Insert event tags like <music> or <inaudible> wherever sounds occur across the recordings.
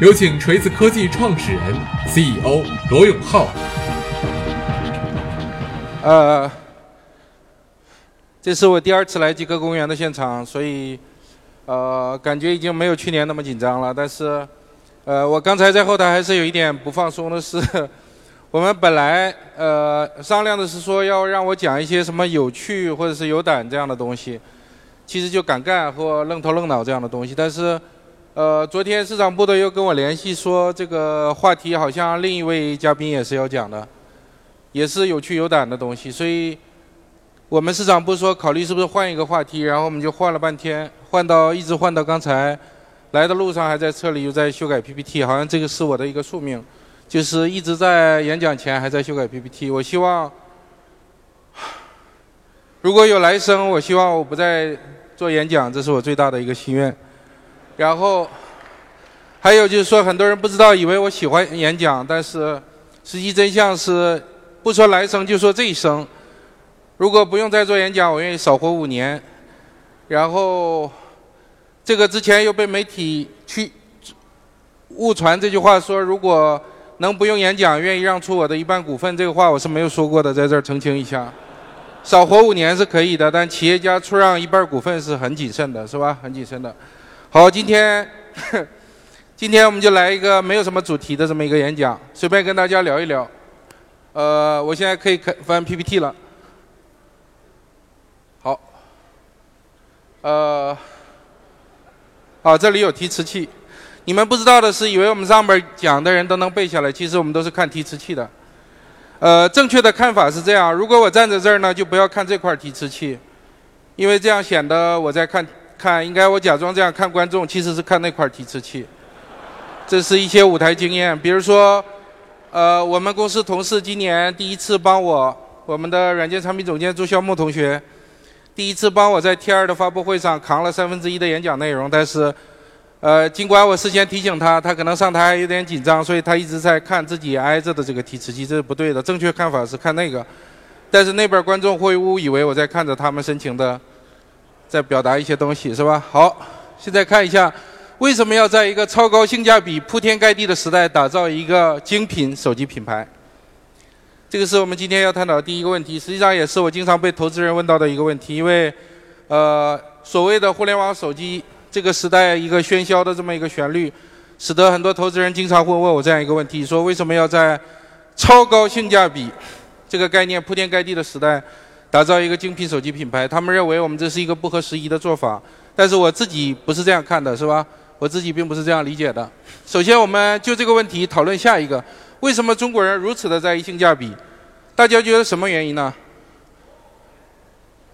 有请锤子科技创始人、CEO 罗永浩。呃，这是我第二次来极客公园的现场，所以呃，感觉已经没有去年那么紧张了。但是，呃，我刚才在后台还是有一点不放松的是，<laughs> 我们本来呃商量的是说要让我讲一些什么有趣或者是有胆这样的东西。其实就敢干或愣头愣脑这样的东西，但是，呃，昨天市场部的又跟我联系说，这个话题好像另一位嘉宾也是要讲的，也是有趣有胆的东西，所以，我们市场部说考虑是不是换一个话题，然后我们就换了半天，换到一直换到刚才，来的路上还在车里又在修改 PPT，好像这个是我的一个宿命，就是一直在演讲前还在修改 PPT，我希望，如果有来生，我希望我不再。做演讲，这是我最大的一个心愿。然后，还有就是说，很多人不知道，以为我喜欢演讲，但是实际真相是，不说来生，就说这一生，如果不用再做演讲，我愿意少活五年。然后，这个之前又被媒体去误传这句话，说如果能不用演讲，愿意让出我的一半股份，这个话我是没有说过的，在这儿澄清一下。少活五年是可以的，但企业家出让一半股份是很谨慎的，是吧？很谨慎的。好，今天 <laughs> 今天我们就来一个没有什么主题的这么一个演讲，随便跟大家聊一聊。呃，我现在可以开翻 PPT 了。好，呃，好，这里有提词器。你们不知道的是，以为我们上面讲的人都能背下来，其实我们都是看提词器的。呃，正确的看法是这样：如果我站在这儿呢，就不要看这块提词器，因为这样显得我在看看。应该我假装这样看观众，其实是看那块提词器。这是一些舞台经验，比如说，呃，我们公司同事今年第一次帮我，我们的软件产品总监朱孝木同学，第一次帮我在 T 二的发布会上扛了三分之一的演讲内容，但是。呃，尽管我事先提醒他，他可能上台有点紧张，所以他一直在看自己挨着的这个提词器，这是不对的。正确看法是看那个，但是那边观众会误以为我在看着他们深情的在表达一些东西，是吧？好，现在看一下，为什么要在一个超高性价比、铺天盖地的时代打造一个精品手机品牌？这个是我们今天要探讨的第一个问题，实际上也是我经常被投资人问到的一个问题，因为呃，所谓的互联网手机。这个时代一个喧嚣的这么一个旋律，使得很多投资人经常会问我这样一个问题：说为什么要在超高性价比这个概念铺天盖地的时代打造一个精品手机品牌？他们认为我们这是一个不合时宜的做法，但是我自己不是这样看的，是吧？我自己并不是这样理解的。首先，我们就这个问题讨论下一个：为什么中国人如此的在意性价比？大家觉得什么原因呢？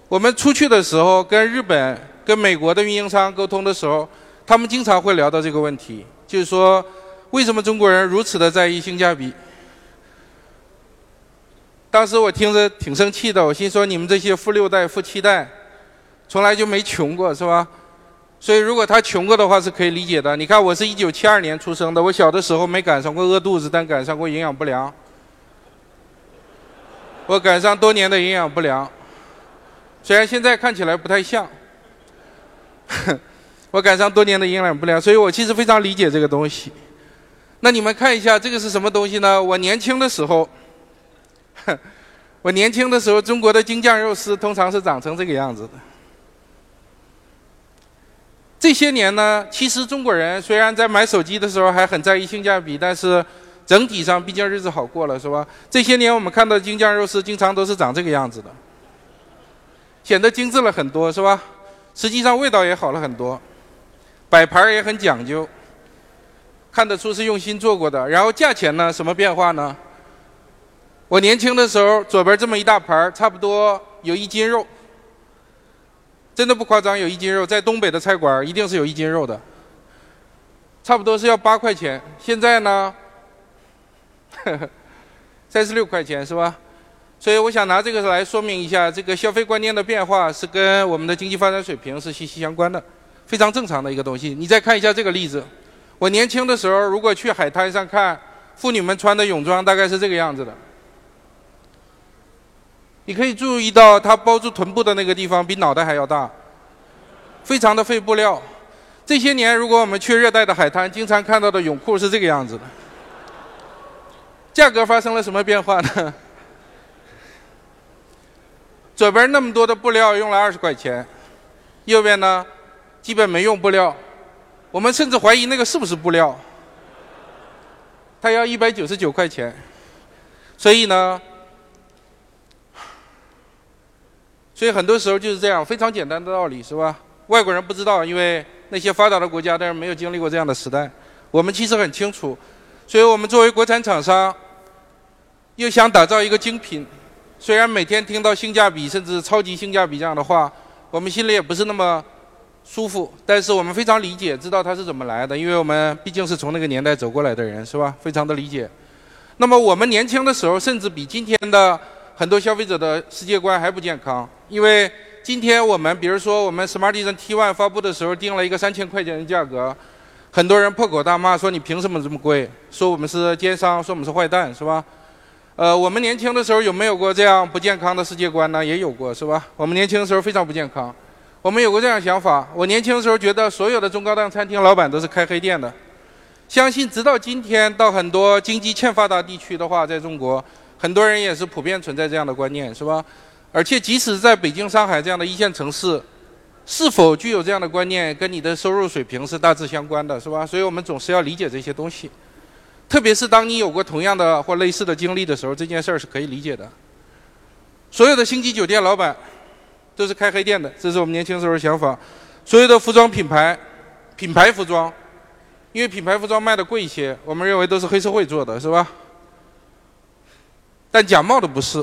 我们出去的时候跟日本。跟美国的运营商沟通的时候，他们经常会聊到这个问题，就是说，为什么中国人如此的在意性价比？当时我听着挺生气的，我心说你们这些富六代、富七代，从来就没穷过，是吧？所以如果他穷过的话是可以理解的。你看，我是一九七二年出生的，我小的时候没赶上过饿肚子，但赶上过营养不良。我赶上多年的营养不良，虽然现在看起来不太像。<laughs> 我赶上多年的营养不良，所以我其实非常理解这个东西。那你们看一下，这个是什么东西呢？我年轻的时候，<laughs> 我年轻的时候，中国的京酱肉丝通常是长成这个样子的。这些年呢，其实中国人虽然在买手机的时候还很在意性价比，但是整体上毕竟日子好过了，是吧？这些年我们看到京酱肉丝经常都是长这个样子的，显得精致了很多，是吧？实际上味道也好了很多，摆盘也很讲究，看得出是用心做过的。然后价钱呢，什么变化呢？我年轻的时候，左边这么一大盘差不多有一斤肉，真的不夸张，有一斤肉，在东北的菜馆一定是有一斤肉的，差不多是要八块钱。现在呢，<laughs> 三十六块钱是吧？所以我想拿这个来说明一下，这个消费观念的变化是跟我们的经济发展水平是息息相关的，非常正常的一个东西。你再看一下这个例子，我年轻的时候如果去海滩上看，妇女们穿的泳装大概是这个样子的。你可以注意到它包住臀部的那个地方比脑袋还要大，非常的费布料。这些年，如果我们去热带的海滩，经常看到的泳裤是这个样子的。价格发生了什么变化呢？左边那么多的布料用了二十块钱，右边呢，基本没用布料。我们甚至怀疑那个是不是布料。它要一百九十九块钱，所以呢，所以很多时候就是这样，非常简单的道理，是吧？外国人不知道，因为那些发达的国家但是没有经历过这样的时代。我们其实很清楚，所以我们作为国产厂商，又想打造一个精品。虽然每天听到性价比甚至超级性价比这样的话，我们心里也不是那么。舒服，但是我们非常理解，知道它是怎么来的，因为我们毕竟是从那个年代走过来的人，是吧？非常的理解。那么我们年轻的时候，甚至比今天的很多消费者的世界观还不健康，因为今天我们，比如说我们 Smartisan T1 发布的时候定了一个三千块钱的价格，很多人破口大骂说你凭什么这么贵？说我们是奸商，说我们是坏蛋，是吧？呃，我们年轻的时候有没有过这样不健康的世界观呢？也有过，是吧？我们年轻的时候非常不健康。我们有过这样想法，我年轻的时候觉得所有的中高档餐厅老板都是开黑店的。相信直到今天，到很多经济欠发达地区的话，在中国，很多人也是普遍存在这样的观念，是吧？而且即使在北京、上海这样的一线城市，是否具有这样的观念，跟你的收入水平是大致相关的，是吧？所以我们总是要理解这些东西。特别是当你有过同样的或类似的经历的时候，这件事儿是可以理解的。所有的星级酒店老板。都是开黑店的，这是我们年轻时候的想法。所有的服装品牌，品牌服装，因为品牌服装卖的贵一些，我们认为都是黑社会做的，是吧？但假冒的不是。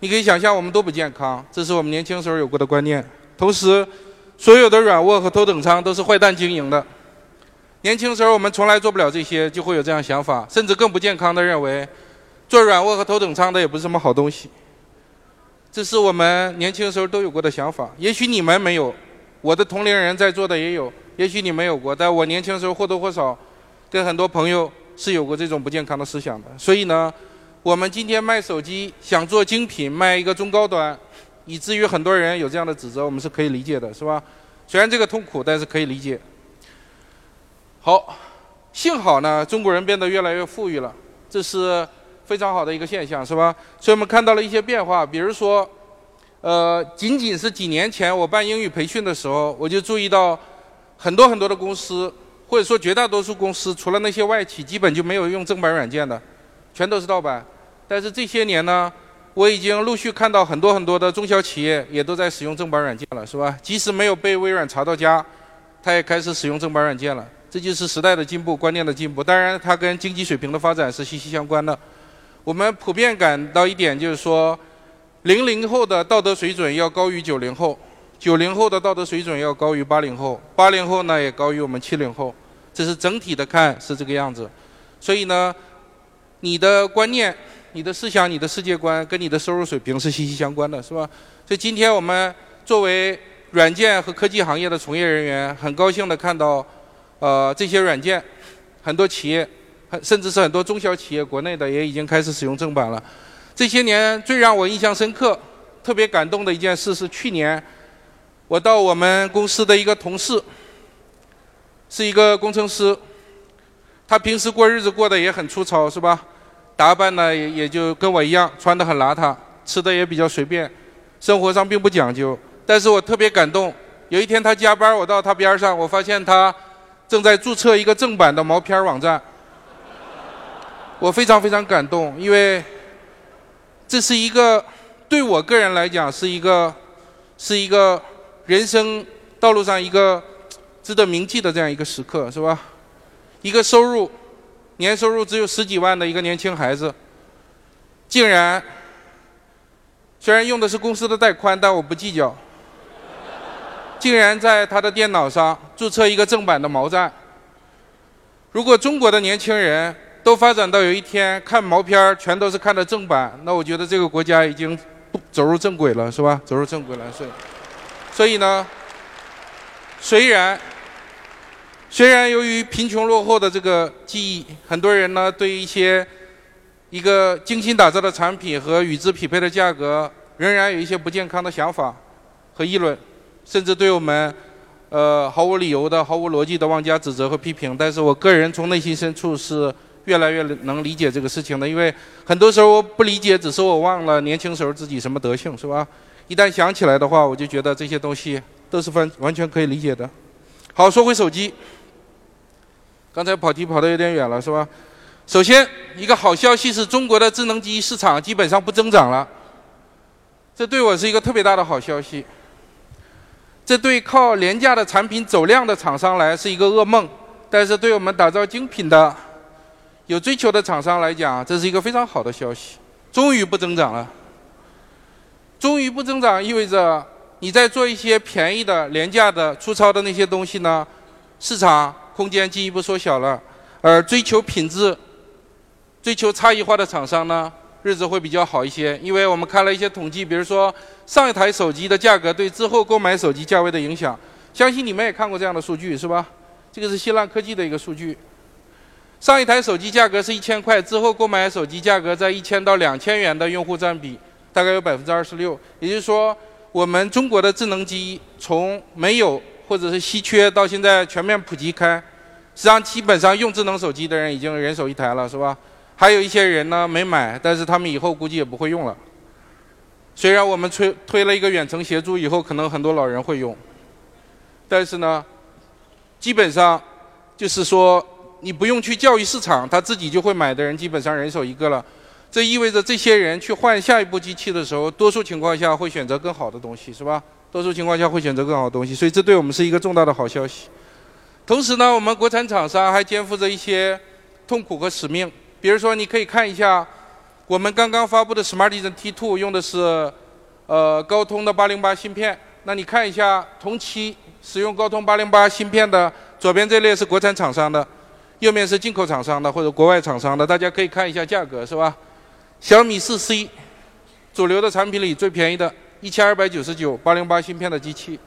你可以想象，我们都不健康，这是我们年轻时候有过的观念。同时，所有的软卧和头等舱都是坏蛋经营的。年轻时候我们从来做不了这些，就会有这样想法，甚至更不健康的认为，做软卧和头等舱的也不是什么好东西。这是我们年轻时候都有过的想法，也许你们没有，我的同龄人在座的也有，也许你没有过，但我年轻时候或多或少跟很多朋友是有过这种不健康的思想的。所以呢，我们今天卖手机想做精品，卖一个中高端，以至于很多人有这样的指责，我们是可以理解的，是吧？虽然这个痛苦，但是可以理解。好，幸好呢，中国人变得越来越富裕了，这是。非常好的一个现象，是吧？所以我们看到了一些变化，比如说，呃，仅仅是几年前我办英语培训的时候，我就注意到很多很多的公司，或者说绝大多数公司，除了那些外企，基本就没有用正版软件的，全都是盗版。但是这些年呢，我已经陆续看到很多很多的中小企业也都在使用正版软件了，是吧？即使没有被微软查到家，他也开始使用正版软件了。这就是时代的进步，观念的进步。当然，它跟经济水平的发展是息息相关的。我们普遍感到一点，就是说，零零后的道德水准要高于九零后，九零后的道德水准要高于八零后，八零后呢也高于我们七零后，这是整体的看是这个样子。所以呢，你的观念、你的思想、你的世界观跟你的收入水平是息息相关的，是吧？所以今天我们作为软件和科技行业的从业人员，很高兴的看到，呃，这些软件，很多企业。甚至是很多中小企业，国内的也已经开始使用正版了。这些年最让我印象深刻、特别感动的一件事是，去年我到我们公司的一个同事，是一个工程师，他平时过日子过得也很粗糙，是吧？打扮呢也也就跟我一样，穿得很邋遢，吃的也比较随便，生活上并不讲究。但是我特别感动，有一天他加班，我到他边上，我发现他正在注册一个正版的毛片网站。<laughs> 我非常非常感动，因为这是一个对我个人来讲是一个是一个人生道路上一个值得铭记的这样一个时刻，是吧？一个收入年收入只有十几万的一个年轻孩子，竟然虽然用的是公司的带宽，但我不计较，竟然在他的电脑上注册一个正版的毛站。如果中国的年轻人，都发展到有一天看毛片儿全都是看的正版，那我觉得这个国家已经走入正轨了，是吧？走入正轨了，所以，所以呢，虽然虽然由于贫穷落后的这个记忆，很多人呢对一些一个精心打造的产品和与之匹配的价格，仍然有一些不健康的想法和议论，甚至对我们呃，毫无理由的、毫无逻辑的妄加指责和批评。但是我个人从内心深处是越来越能理解这个事情的，因为很多时候不理解，只是我忘了年轻时候自己什么德性，是吧？一旦想起来的话，我就觉得这些东西都是完完全可以理解的。好，说回手机，刚才跑题跑得有点远了，是吧？首先，一个好消息是中国的智能机市场基本上不增长了，这对我是一个特别大的好消息。这对靠廉价的产品走量的厂商来是一个噩梦，但是对我们打造精品的、有追求的厂商来讲，这是一个非常好的消息。终于不增长了，终于不增长意味着。你在做一些便宜的、廉价的、粗糙的那些东西呢？市场空间进一步缩小了，而追求品质、追求差异化的厂商呢，日子会比较好一些。因为我们看了一些统计，比如说上一台手机的价格对之后购买手机价位的影响，相信你们也看过这样的数据，是吧？这个是新浪科技的一个数据。上一台手机价格是一千块，之后购买手机价格在一千到两千元的用户占比大概有百分之二十六，也就是说。我们中国的智能机从没有或者是稀缺到现在全面普及开，实际上基本上用智能手机的人已经人手一台了，是吧？还有一些人呢没买，但是他们以后估计也不会用了。虽然我们推推了一个远程协助，以后可能很多老人会用，但是呢，基本上就是说你不用去教育市场，他自己就会买的人基本上人手一个了。这意味着这些人去换下一部机器的时候，多数情况下会选择更好的东西，是吧？多数情况下会选择更好的东西，所以这对我们是一个重大的好消息。同时呢，我们国产厂商还肩负着一些痛苦和使命。比如说，你可以看一下我们刚刚发布的 Smartisan T2 用的是呃高通的808芯片。那你看一下同期使用高通808芯片的左边这列是国产厂商的，右面是进口厂商的或者国外厂商的，大家可以看一下价格，是吧？小米四 C，主流的产品里最便宜的，一千二百九十九，八零八芯片的机器。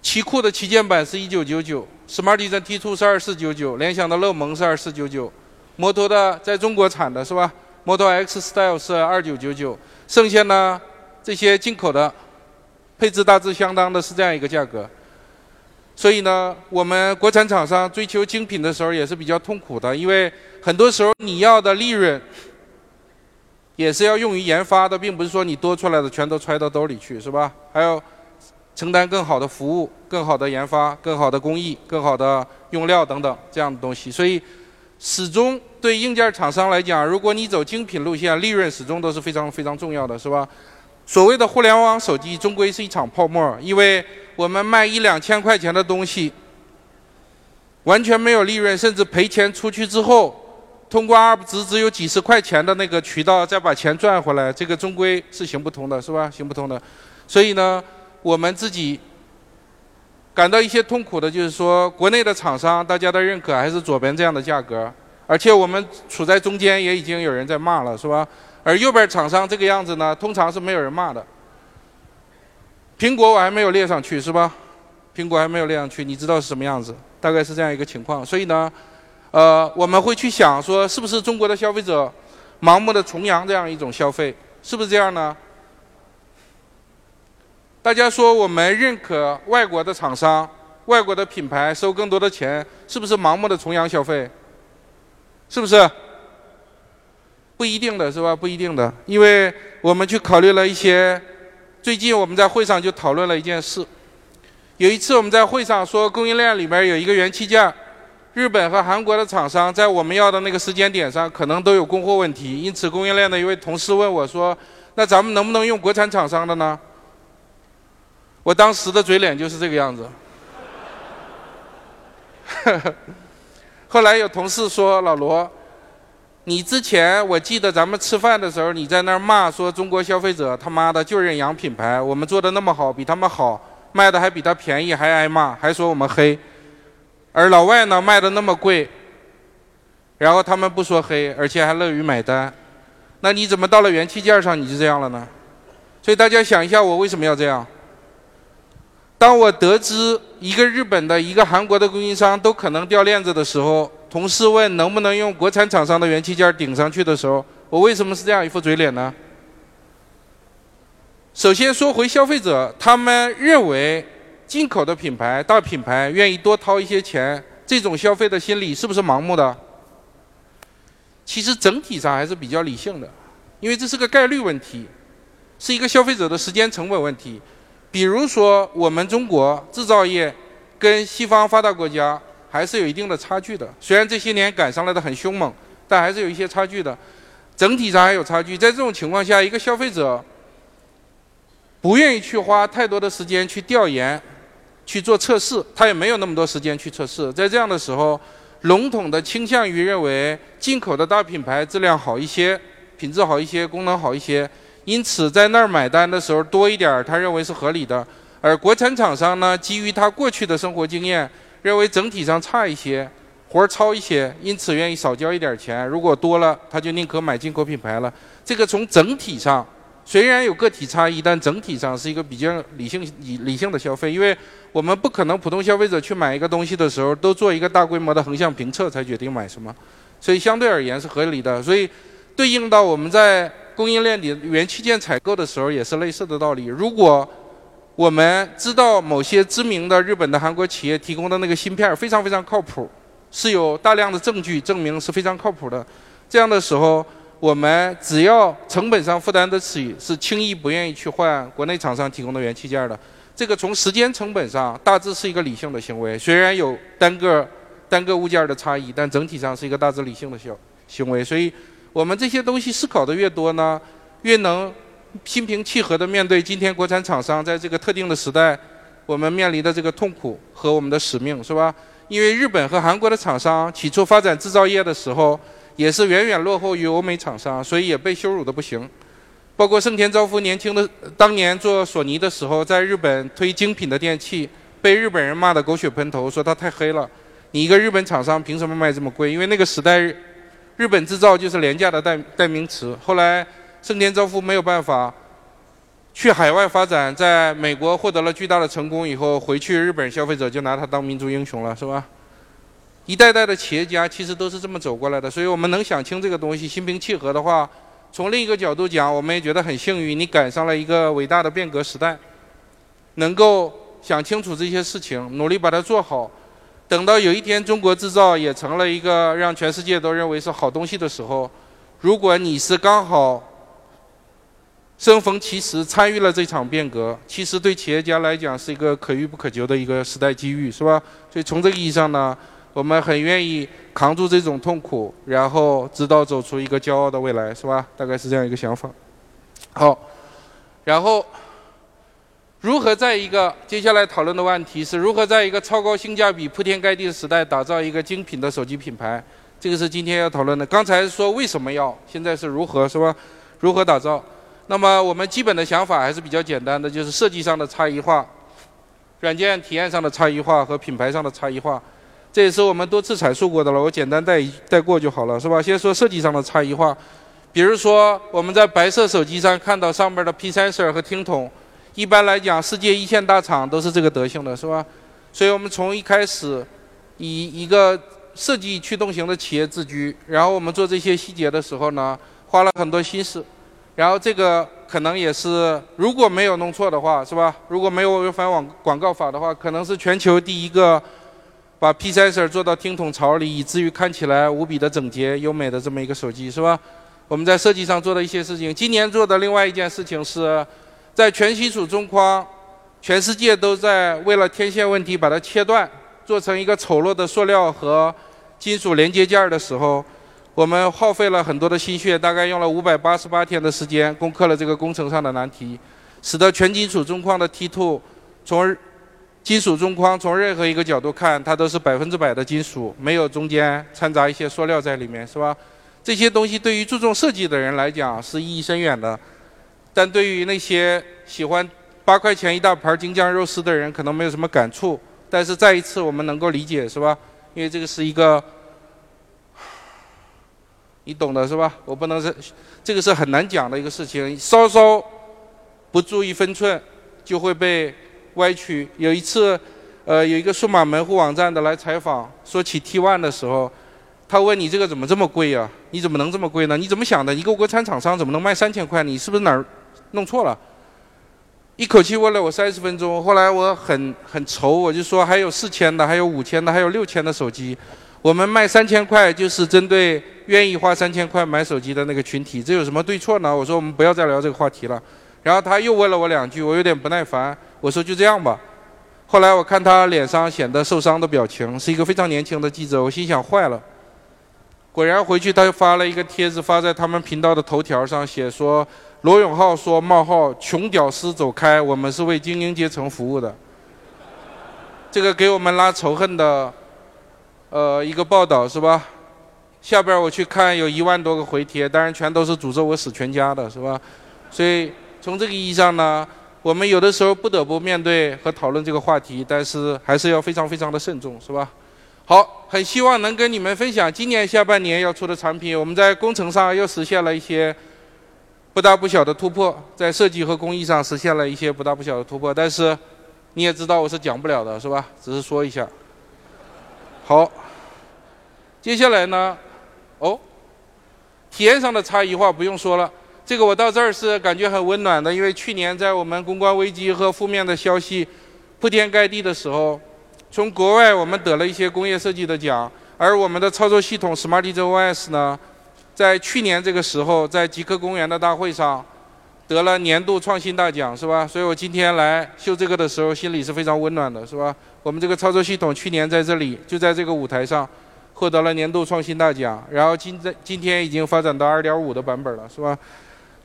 奇酷的旗舰版是一九九九，Smartisan T2 是二四九九，联想的乐檬是二四九九，摩托的在中国产的是吧？摩托 X Style 是二九九九，剩下呢这些进口的，配置大致相当的是这样一个价格。所以呢，我们国产厂商追求精品的时候也是比较痛苦的，因为很多时候你要的利润。也是要用于研发的，并不是说你多出来的全都揣到兜里去，是吧？还要承担更好的服务、更好的研发、更好的工艺、更好的用料等等这样的东西。所以，始终对硬件厂商来讲，如果你走精品路线，利润始终都是非常非常重要的，是吧？所谓的互联网手机终归是一场泡沫，因为我们卖一两千块钱的东西，完全没有利润，甚至赔钱出去之后。通过 UP 值只有几十块钱的那个渠道再把钱赚回来，这个终归是行不通的，是吧？行不通的。所以呢，我们自己感到一些痛苦的就是说，国内的厂商大家的认可还是左边这样的价格，而且我们处在中间，也已经有人在骂了，是吧？而右边厂商这个样子呢，通常是没有人骂的。苹果我还没有列上去，是吧？苹果还没有列上去，你知道是什么样子？大概是这样一个情况。所以呢。呃，我们会去想说，是不是中国的消费者盲目的崇洋这样一种消费，是不是这样呢？大家说我们认可外国的厂商、外国的品牌收更多的钱，是不是盲目的崇洋消费？是不是？不一定的是吧？不一定的，因为我们去考虑了一些。最近我们在会上就讨论了一件事。有一次我们在会上说，供应链里面有一个元器件。日本和韩国的厂商在我们要的那个时间点上可能都有供货问题，因此供应链的一位同事问我说：“那咱们能不能用国产厂商的呢？”我当时的嘴脸就是这个样子。<laughs> 后来有同事说：“老罗，你之前我记得咱们吃饭的时候，你在那儿骂说中国消费者他妈的就认洋品牌，我们做的那么好，比他们好，卖的还比他便宜，还挨骂，还说我们黑。”而老外呢卖的那么贵，然后他们不说黑，而且还乐于买单，那你怎么到了元器件上你就这样了呢？所以大家想一下，我为什么要这样？当我得知一个日本的、一个韩国的供应商都可能掉链子的时候，同事问能不能用国产厂商的元器件顶上去的时候，我为什么是这样一副嘴脸呢？首先说回消费者，他们认为。进口的品牌、大品牌愿意多掏一些钱，这种消费的心理是不是盲目的？其实整体上还是比较理性的，因为这是个概率问题，是一个消费者的时间成本问题。比如说，我们中国制造业跟西方发达国家还是有一定的差距的。虽然这些年赶上来的很凶猛，但还是有一些差距的。整体上还有差距。在这种情况下，一个消费者不愿意去花太多的时间去调研、去做测试，他也没有那么多时间去测试。在这样的时候，笼统的倾向于认为进口的大品牌质量好一些、品质好一些、功能好一些。因此，在那儿买单的时候多一点儿，他认为是合理的；而国产厂商呢，基于他过去的生活经验，认为整体上差一些，活儿糙一些，因此愿意少交一点儿钱。如果多了，他就宁可买进口品牌了。这个从整体上虽然有个体差异，但整体上是一个比较理性、理理性的消费，因为我们不可能普通消费者去买一个东西的时候都做一个大规模的横向评测才决定买什么，所以相对而言是合理的。所以对应到我们在。供应链里元器件采购的时候也是类似的道理。如果我们知道某些知名的日本的韩国企业提供的那个芯片非常非常靠谱，是有大量的证据证明是非常靠谱的，这样的时候，我们只要成本上负担得起，是轻易不愿意去换国内厂商提供的元器件的。这个从时间成本上大致是一个理性的行为，虽然有单个单个物件的差异，但整体上是一个大致理性的行行为。所以。我们这些东西思考的越多呢，越能心平气和地面对今天国产厂商在这个特定的时代，我们面临的这个痛苦和我们的使命，是吧？因为日本和韩国的厂商起初发展制造业的时候，也是远远落后于欧美厂商，所以也被羞辱的不行。包括盛田昭夫年轻的当年做索尼的时候，在日本推精品的电器，被日本人骂得狗血喷头，说他太黑了。你一个日本厂商凭什么卖这么贵？因为那个时代。日本制造就是廉价的代代名词。后来盛田昭夫没有办法去海外发展，在美国获得了巨大的成功以后，回去日本消费者就拿他当民族英雄了，是吧？一代代的企业家其实都是这么走过来的，所以我们能想清这个东西，心平气和的话，从另一个角度讲，我们也觉得很幸运，你赶上了一个伟大的变革时代，能够想清楚这些事情，努力把它做好。等到有一天中国制造也成了一个让全世界都认为是好东西的时候，如果你是刚好生逢其时参与了这场变革，其实对企业家来讲是一个可遇不可求的一个时代机遇，是吧？所以从这个意义上呢，我们很愿意扛住这种痛苦，然后直到走出一个骄傲的未来，是吧？大概是这样一个想法。好，然后。如何在一个接下来讨论的问题是如何在一个超高性价比、铺天盖地的时代打造一个精品的手机品牌？这个是今天要讨论的。刚才说为什么要，现在是如何，是吧？如何打造？那么我们基本的想法还是比较简单的，就是设计上的差异化、软件体验上的差异化和品牌上的差异化。这也是我们多次阐述过的了，我简单带一带过就好了，是吧？先说设计上的差异化，比如说我们在白色手机上看到上面的 P sensor 和听筒。一般来讲，世界一线大厂都是这个德行的，是吧？所以我们从一开始以一个设计驱动型的企业自居，然后我们做这些细节的时候呢，花了很多心思。然后这个可能也是，如果没有弄错的话，是吧？如果没有违反网广告法的话，可能是全球第一个把 P sensor 做到听筒槽里，以至于看起来无比的整洁优美的这么一个手机，是吧？我们在设计上做的一些事情。今年做的另外一件事情是。在全金属中框，全世界都在为了天线问题把它切断，做成一个丑陋的塑料和金属连接件的时候，我们耗费了很多的心血，大概用了五百八十八天的时间，攻克了这个工程上的难题，使得全金属中框的 T2 从而金属中框从任何一个角度看，它都是百分之百的金属，没有中间掺杂一些塑料在里面，是吧？这些东西对于注重设计的人来讲是意义深远的。但对于那些喜欢八块钱一大盘京酱肉丝的人，可能没有什么感触。但是再一次，我们能够理解，是吧？因为这个是一个，你懂的是吧？我不能是，这个是很难讲的一个事情，稍稍不注意分寸，就会被歪曲。有一次，呃，有一个数码门户网站的来采访，说起 T1 的时候。他问你这个怎么这么贵呀？你怎么能这么贵呢？你怎么想的？一个国产厂商怎么能卖三千块？你是不是哪儿弄错了？一口气问了我三十分钟。后来我很很愁，我就说还有四千的，还有五千的，还有六千的手机。我们卖三千块，就是针对愿意花三千块买手机的那个群体。这有什么对错呢？我说我们不要再聊这个话题了。然后他又问了我两句，我有点不耐烦。我说就这样吧。后来我看他脸上显得受伤的表情，是一个非常年轻的记者。我心想坏了。果然回去他又发了一个帖子发在他们频道的头条上，写说罗永浩说冒号穷屌丝走开，我们是为精英阶层服务的。这个给我们拉仇恨的，呃，一个报道是吧？下边我去看有一万多个回帖，当然全都是诅咒我死全家的是吧？所以从这个意义上呢，我们有的时候不得不面对和讨论这个话题，但是还是要非常非常的慎重是吧？好，很希望能跟你们分享今年下半年要出的产品。我们在工程上又实现了一些不大不小的突破，在设计和工艺上实现了一些不大不小的突破。但是你也知道我是讲不了的，是吧？只是说一下。好，接下来呢？哦，体验上的差异化不用说了，这个我到这儿是感觉很温暖的，因为去年在我们公关危机和负面的消息铺天盖地的时候。从国外我们得了一些工业设计的奖，而我们的操作系统 SmartEdgeOS 呢，在去年这个时候在极客公园的大会上得了年度创新大奖，是吧？所以我今天来秀这个的时候，心里是非常温暖的，是吧？我们这个操作系统去年在这里就在这个舞台上获得了年度创新大奖，然后今在今天已经发展到2.5的版本了，是吧？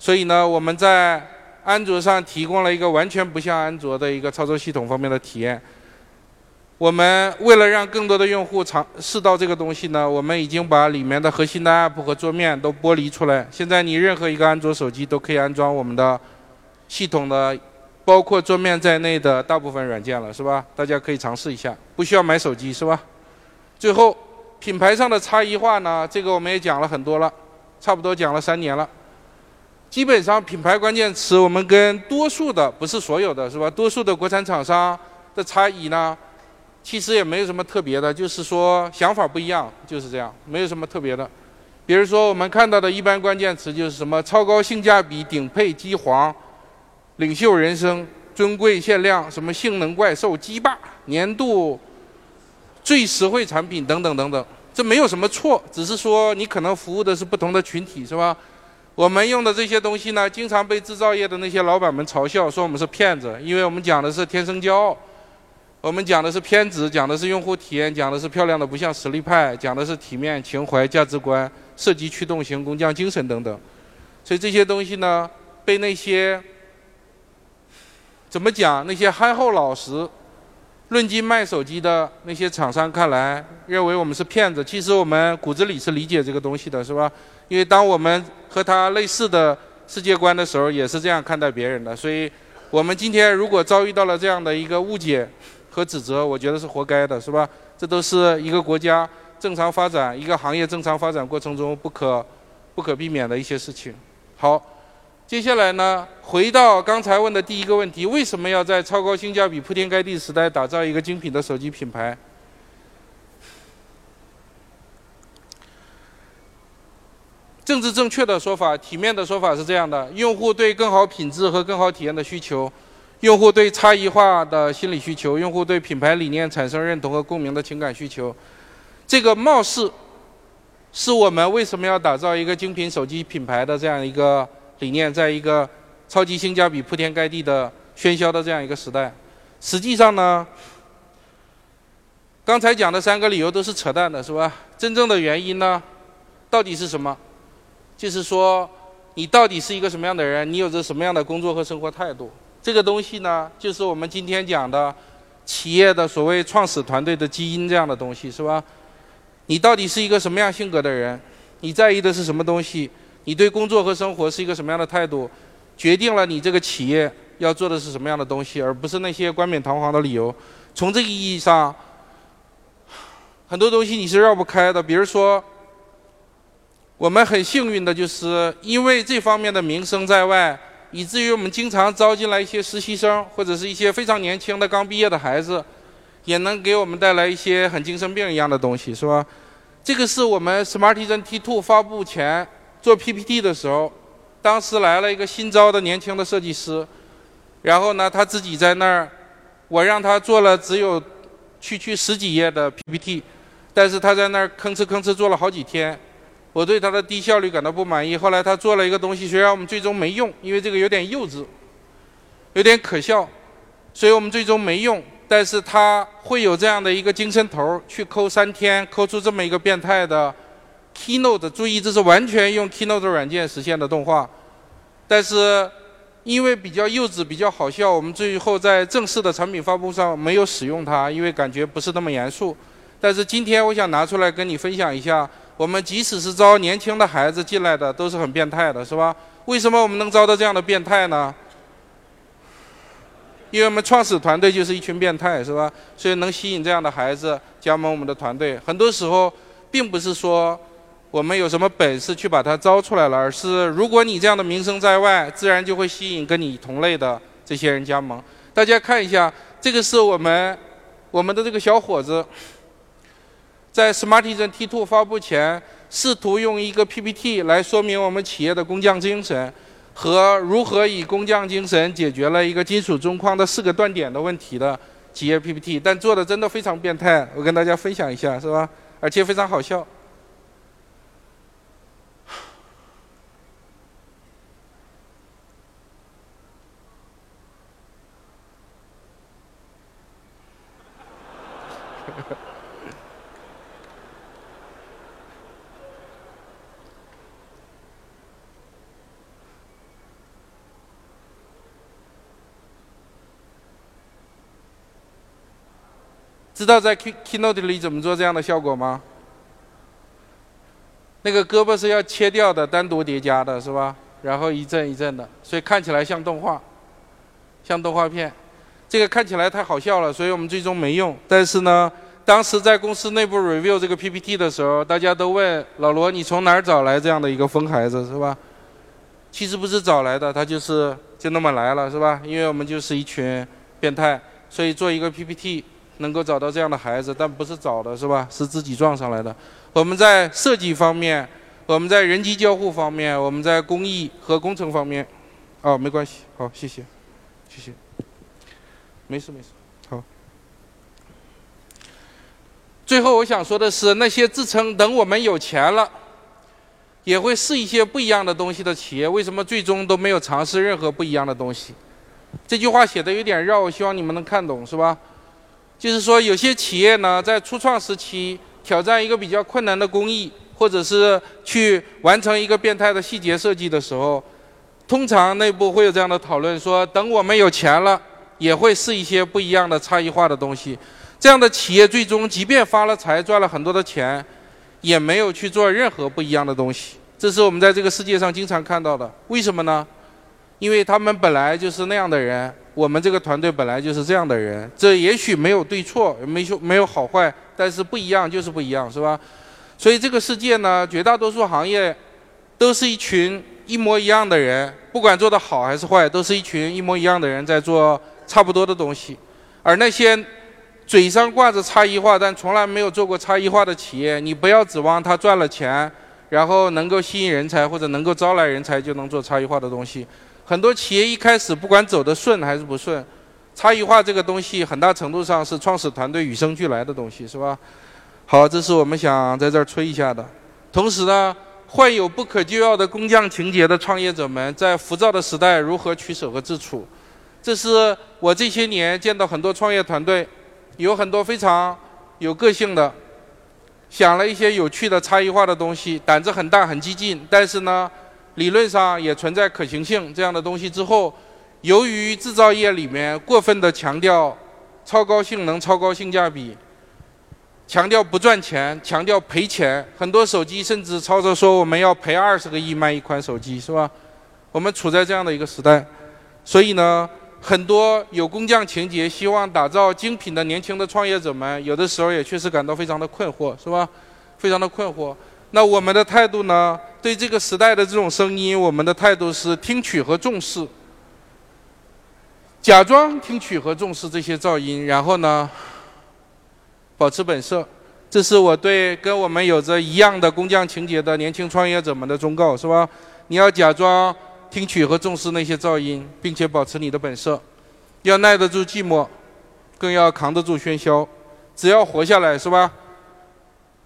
所以呢，我们在安卓上提供了一个完全不像安卓的一个操作系统方面的体验。我们为了让更多的用户尝试到这个东西呢，我们已经把里面的核心的 App 和桌面都剥离出来。现在你任何一个安卓手机都可以安装我们的系统的，包括桌面在内的大部分软件了，是吧？大家可以尝试一下，不需要买手机，是吧？最后，品牌上的差异化呢，这个我们也讲了很多了，差不多讲了三年了。基本上品牌关键词，我们跟多数的不是所有的是吧？多数的国产厂商的差异呢？其实也没有什么特别的，就是说想法不一样，就是这样，没有什么特别的。比如说我们看到的一般关键词就是什么超高性价比、顶配机皇、领袖人生、尊贵限量、什么性能怪兽、机霸、年度最实惠产品等等等等。这没有什么错，只是说你可能服务的是不同的群体，是吧？我们用的这些东西呢，经常被制造业的那些老板们嘲笑，说我们是骗子，因为我们讲的是天生骄傲。我们讲的是偏执，讲的是用户体验，讲的是漂亮的不像实力派，讲的是体面、情怀、价值观、设计驱动型工匠精神等等。所以这些东西呢，被那些怎么讲？那些憨厚老实、论斤卖手机的那些厂商看来，认为我们是骗子。其实我们骨子里是理解这个东西的，是吧？因为当我们和他类似的世界观的时候，也是这样看待别人的。所以，我们今天如果遭遇到了这样的一个误解，和指责，我觉得是活该的，是吧？这都是一个国家正常发展、一个行业正常发展过程中不可不可避免的一些事情。好，接下来呢，回到刚才问的第一个问题：为什么要在超高性价比、铺天盖地时代打造一个精品的手机品牌？政治正确的说法、体面的说法是这样的：用户对更好品质和更好体验的需求。用户对差异化的心理需求，用户对品牌理念产生认同和共鸣的情感需求，这个貌似是我们为什么要打造一个精品手机品牌的这样一个理念，在一个超级性价比铺天盖地的喧嚣的这样一个时代。实际上呢，刚才讲的三个理由都是扯淡的，是吧？真正的原因呢，到底是什么？就是说，你到底是一个什么样的人？你有着什么样的工作和生活态度？这个东西呢，就是我们今天讲的企业的所谓创始团队的基因这样的东西，是吧？你到底是一个什么样性格的人？你在意的是什么东西？你对工作和生活是一个什么样的态度？决定了你这个企业要做的是什么样的东西，而不是那些冠冕堂皇的理由。从这个意义上，很多东西你是绕不开的。比如说，我们很幸运的就是因为这方面的名声在外。以至于我们经常招进来一些实习生，或者是一些非常年轻的刚毕业的孩子，也能给我们带来一些很精神病一样的东西，是吧？这个是我们 Smartisan T2 发布前做 PPT 的时候，当时来了一个新招的年轻的设计师，然后呢，他自己在那儿，我让他做了只有区区十几页的 PPT，但是他在那儿吭哧吭哧做了好几天，我对他的低效率感到不满意。后来他做了一个东西，虽然我们最终没用，因为这个有点幼稚，有点可笑，所以我们最终没用。但是他会有这样的一个精神头，去抠三天，抠出这么一个变态的 Keynote。注意，这是完全用 Keynote 软件实现的动画，但是。因为比较幼稚、比较好笑，我们最后在正式的产品发布上没有使用它，因为感觉不是那么严肃。但是今天我想拿出来跟你分享一下，我们即使是招年轻的孩子进来的，都是很变态的，是吧？为什么我们能招到这样的变态呢？因为我们创始团队就是一群变态，是吧？所以能吸引这样的孩子加盟我们的团队。很多时候，并不是说。我们有什么本事去把他招出来了？而是如果你这样的名声在外，自然就会吸引跟你同类的这些人加盟。大家看一下，这个是我们我们的这个小伙子，在 Smartisan T2 发布前，试图用一个 PPT 来说明我们企业的工匠精神和如何以工匠精神解决了一个金属中框的四个断点的问题的企业 PPT，但做的真的非常变态。我跟大家分享一下，是吧？而且非常好笑。知道在 Key Keynote 里怎么做这样的效果吗？那个胳膊是要切掉的，单独叠加的是吧？然后一阵一阵的，所以看起来像动画，像动画片。这个看起来太好笑了，所以我们最终没用。但是呢，当时在公司内部 review 这个 PPT 的时候，大家都问老罗：“你从哪儿找来这样的一个疯孩子是吧？”其实不是找来的，他就是就那么来了是吧？因为我们就是一群变态，所以做一个 PPT。能够找到这样的孩子，但不是找的，是吧？是自己撞上来的。我们在设计方面，我们在人机交互方面，我们在工艺和工程方面，哦，没关系，好，谢谢，谢谢，没事没事，好。最后我想说的是，那些自称等我们有钱了，也会试一些不一样的东西的企业，为什么最终都没有尝试任何不一样的东西？这句话写的有点绕，我希望你们能看懂，是吧？就是说，有些企业呢，在初创时期挑战一个比较困难的工艺，或者是去完成一个变态的细节设计的时候，通常内部会有这样的讨论：说等我们有钱了，也会试一些不一样的差异化的东西。这样的企业最终即便发了财，赚了很多的钱，也没有去做任何不一样的东西。这是我们在这个世界上经常看到的。为什么呢？因为他们本来就是那样的人。我们这个团队本来就是这样的人，这也许没有对错，没说没有好坏，但是不一样就是不一样，是吧？所以这个世界呢，绝大多数行业都是一群一模一样的人，不管做的好还是坏，都是一群一模一样的人在做差不多的东西。而那些嘴上挂着差异化，但从来没有做过差异化的企业，你不要指望他赚了钱，然后能够吸引人才或者能够招来人才，就能做差异化的东西。很多企业一开始不管走得顺还是不顺，差异化这个东西很大程度上是创始团队与生俱来的东西，是吧？好，这是我们想在这儿吹一下的。同时呢，患有不可救药的工匠情节的创业者们，在浮躁的时代如何取舍和自处？这是我这些年见到很多创业团队，有很多非常有个性的，想了一些有趣的差异化的东西，胆子很大很激进，但是呢。理论上也存在可行性这样的东西。之后，由于制造业里面过分的强调超高性能、超高性价比，强调不赚钱、强调赔钱，很多手机甚至操作说我们要赔二十个亿卖一款手机，是吧？我们处在这样的一个时代，所以呢，很多有工匠情节、希望打造精品的年轻的创业者们，有的时候也确实感到非常的困惑，是吧？非常的困惑。那我们的态度呢？对这个时代的这种声音，我们的态度是听取和重视，假装听取和重视这些噪音，然后呢，保持本色。这是我对跟我们有着一样的工匠情节的年轻创业者们的忠告，是吧？你要假装听取和重视那些噪音，并且保持你的本色。要耐得住寂寞，更要扛得住喧嚣。只要活下来，是吧？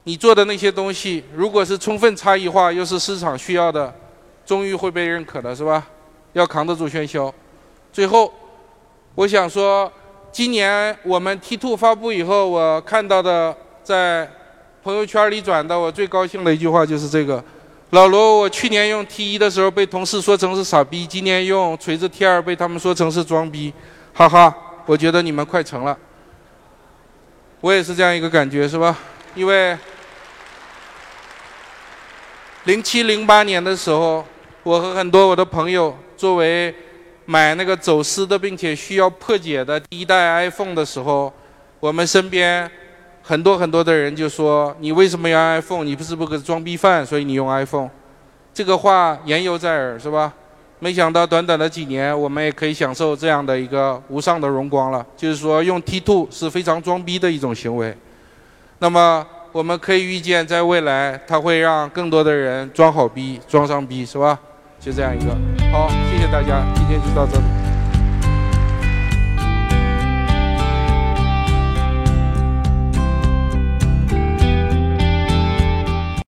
你做的那些东西，如果是充分差异化，又是市场需要的，终于会被认可的，是吧？要扛得住喧嚣。最后，我想说，今年我们 T2 发布以后，我看到的在朋友圈里转的，我最高兴的一句话就是这个：老罗，我去年用 T1 的时候被同事说成是傻逼，今年用锤子 T2 被他们说成是装逼，哈哈！我觉得你们快成了。我也是这样一个感觉，是吧？因为。零七零八年的时候，我和很多我的朋友作为买那个走私的，并且需要破解的第一代 iPhone 的时候，我们身边很多很多的人就说：“你为什么要 iPhone？你不是不是装逼犯，所以你用 iPhone？” 这个话言犹在耳，是吧？没想到短短的几年，我们也可以享受这样的一个无上的荣光了。就是说，用 T2 是非常装逼的一种行为。那么。我们可以预见，在未来，它会让更多的人装好逼、装上逼，是吧？就这样一个。好，谢谢大家，今天就到这里。